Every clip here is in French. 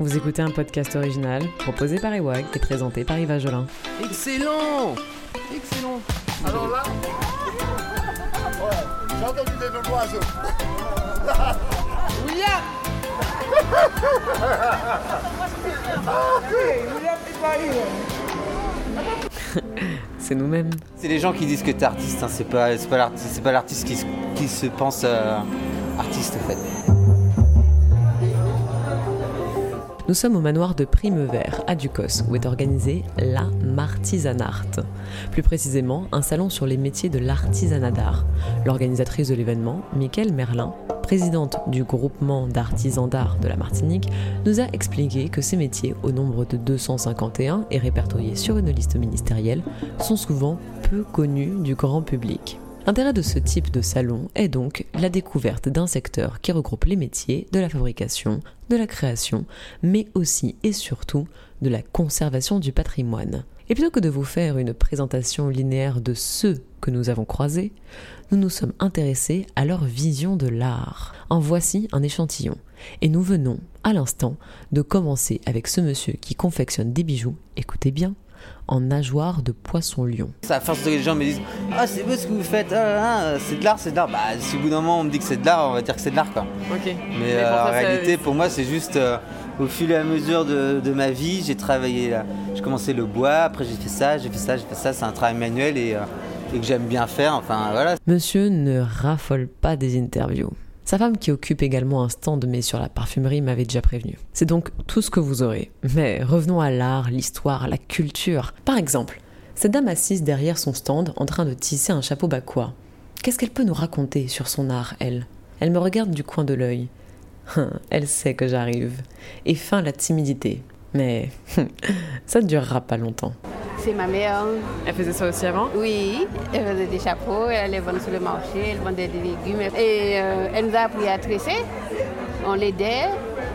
Vous écoutez un podcast original proposé par Ewag et présenté par Yves Jolin. Excellent Excellent Alors là, ouais, j'ai entendu des noms d'oiseaux. William C'est nous-mêmes. C'est les gens qui disent que t'es artiste, hein. c'est pas, c'est pas l'artiste, c'est pas l'artiste qui, se- qui se pense euh, artiste en fait. Nous sommes au manoir de Primevère, à Ducos, où est organisée la Martisanart. Plus précisément, un salon sur les métiers de l'artisanat d'art. L'organisatrice de l'événement, Mickaël Merlin, présidente du groupement d'artisans d'art de la Martinique, nous a expliqué que ces métiers, au nombre de 251 et répertoriés sur une liste ministérielle, sont souvent peu connus du grand public. L'intérêt de ce type de salon est donc la découverte d'un secteur qui regroupe les métiers de la fabrication, de la création, mais aussi et surtout de la conservation du patrimoine. Et plutôt que de vous faire une présentation linéaire de ceux que nous avons croisés, nous nous sommes intéressés à leur vision de l'art. En voici un échantillon. Et nous venons, à l'instant, de commencer avec ce monsieur qui confectionne des bijoux, écoutez bien, en nageoire de poisson-lion. À force que les gens me disent Ah, c'est beau ce que vous faites, ah, ah, c'est de l'art, c'est de l'art. Bah, si au bout d'un moment on me dit que c'est de l'art, on va dire que c'est de l'art quoi. Ok. Mais, euh, en réalité, pour moi, c'est juste euh, au fil et à mesure de, de ma vie, j'ai travaillé. là. J'ai commencé le bois, après j'ai fait ça, j'ai fait ça, j'ai fait ça. C'est un travail manuel et, euh, et que j'aime bien faire. Enfin voilà. Monsieur ne raffole pas des interviews. Sa femme, qui occupe également un stand mais sur la parfumerie, m'avait déjà prévenu. C'est donc tout ce que vous aurez. Mais revenons à l'art, l'histoire, la culture. Par exemple, cette dame assise derrière son stand en train de tisser un chapeau bacois. Qu'est-ce qu'elle peut nous raconter sur son art, elle? Elle me regarde du coin de l'œil. Hein, Elle sait que j'arrive. Et fin la timidité. Mais ça ne durera pas longtemps. C'est ma mère. Elle faisait ça aussi avant? Oui, elle faisait des chapeaux, elle les vendait sur le marché, elle vendait des légumes. Et euh, elle nous a appris à tresser. On l'aidait.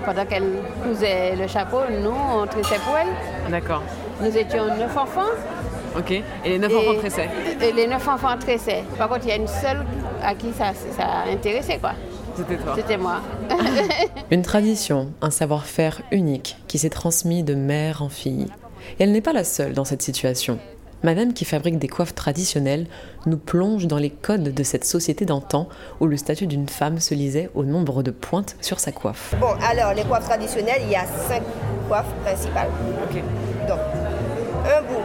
Pendant qu'elle cousait le chapeau, nous, on tressait pour elle. D'accord. Nous étions neuf enfants. Ok. Et les neuf et, Et les neuf enfants tressaient. Par contre, il y a une seule à qui ça, ça a intéressé, quoi. C'était toi. C'était moi. Une tradition, un savoir-faire unique qui s'est transmis de mère en fille. Et elle n'est pas la seule dans cette situation. Madame qui fabrique des coiffes traditionnelles nous plonge dans les codes de cette société d'antan où le statut d'une femme se lisait au nombre de pointes sur sa coiffe. Bon, alors, les coiffes traditionnelles, il y a cinq coiffes principales. Ok. Donc, un bout,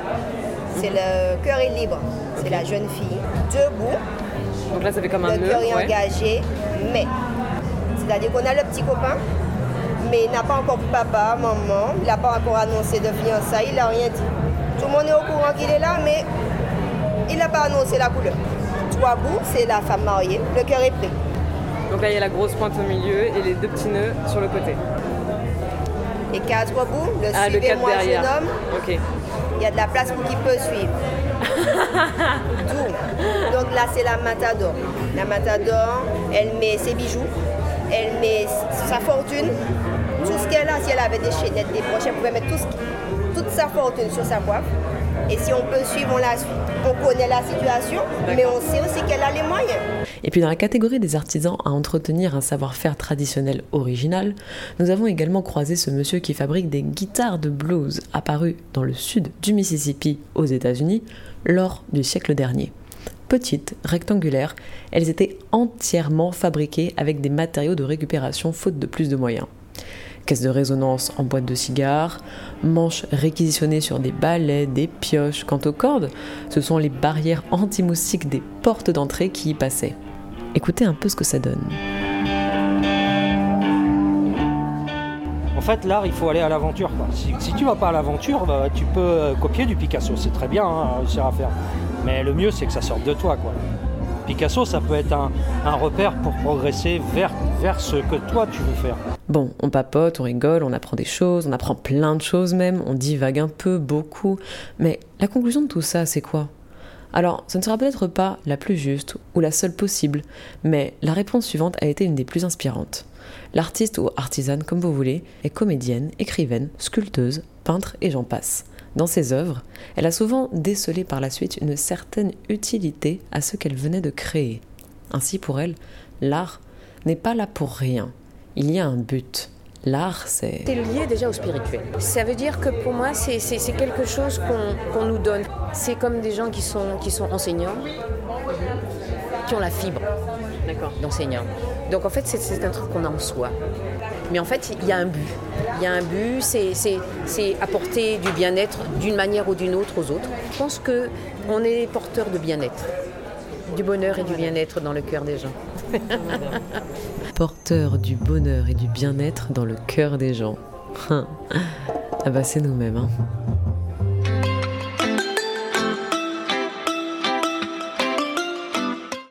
c'est le cœur est libre, c'est la jeune fille. Deux bouts, Donc là, ça fait comme un le cœur est ouais. engagé, mais. C'est-à-dire qu'on a le petit copain, mais il n'a pas encore papa, maman, il n'a pas encore annoncé de fiançailles, il n'a rien dit. Tout le monde est au courant qu'il est là, mais il n'a pas annoncé la couleur. Trois bouts, c'est la femme mariée, le cœur est pris. Donc là, il y a la grosse pointe au milieu et les deux petits nœuds sur le côté. Et quatre bouts, le Ah, suivez-moi jeune homme, Ok. il y a de la place pour qu'il peut suivre. Tout. Donc là, c'est la matador. La matador, elle met ses bijoux, elle met sa fortune, tout ce qu'elle a. Si elle avait des chaînettes, des broches, elle pouvait mettre toute sa fortune sur sa coiffe. Et si on peut suivre, la. On connaît la situation, mais on sait aussi qu'elle a les moyens. Et puis dans la catégorie des artisans à entretenir un savoir-faire traditionnel original, nous avons également croisé ce monsieur qui fabrique des guitares de blues apparues dans le sud du Mississippi aux États-Unis lors du siècle dernier. Petites, rectangulaires, elles étaient entièrement fabriquées avec des matériaux de récupération faute de plus de moyens. Caisse de résonance en boîte de cigares, manches réquisitionnées sur des balais, des pioches. Quant aux cordes, ce sont les barrières anti-moustiques des portes d'entrée qui y passaient. Écoutez un peu ce que ça donne. En fait, l'art, il faut aller à l'aventure. Si, tu vas pas à l'aventure, bah, tu peux euh, copier du Picasso. C'est très bien, hein, à faire. Mais le mieux, c'est que ça sorte de toi. Quoi. Picasso, ça peut être un, repère pour progresser vers, vers ce que toi, tu veux faire. Bon, on papote, on rigole, on apprend des choses, on apprend plein de choses même, on divague un peu, beaucoup. Mais la conclusion de tout ça, c'est quoi? Alors, ce ne sera peut-être pas la plus juste ou la seule possible, mais la réponse suivante a été une des plus inspirantes. L'artiste ou artisane, comme vous voulez, est comédienne, écrivaine, sculpteuse, peintre et j'en passe. Dans ses œuvres, elle a souvent décelé par la suite une certaine utilité à ce qu'elle venait de créer. Ainsi, pour elle, l'art n'est pas là pour rien. Il y a un but, L'art, c'est... C'est lié déjà au spirituel. Ça veut dire que pour moi, c'est quelque chose qu'on qu'on nous donne. C'est comme des gens qui sont, qui sont enseignants, qui ont la fibre d'enseignant. Donc en fait, c'est un truc qu'on a en soi. Mais en fait, il y a un but. Il y a un but, c'est apporter du bien-être d'une manière ou d'une autre aux autres. Je pense qu'on est porteur de bien-être, du bonheur et du bien-être dans le cœur des gens. porteur du bonheur et du bien-être dans le cœur des gens. ah bah c'est nous-mêmes. Hein.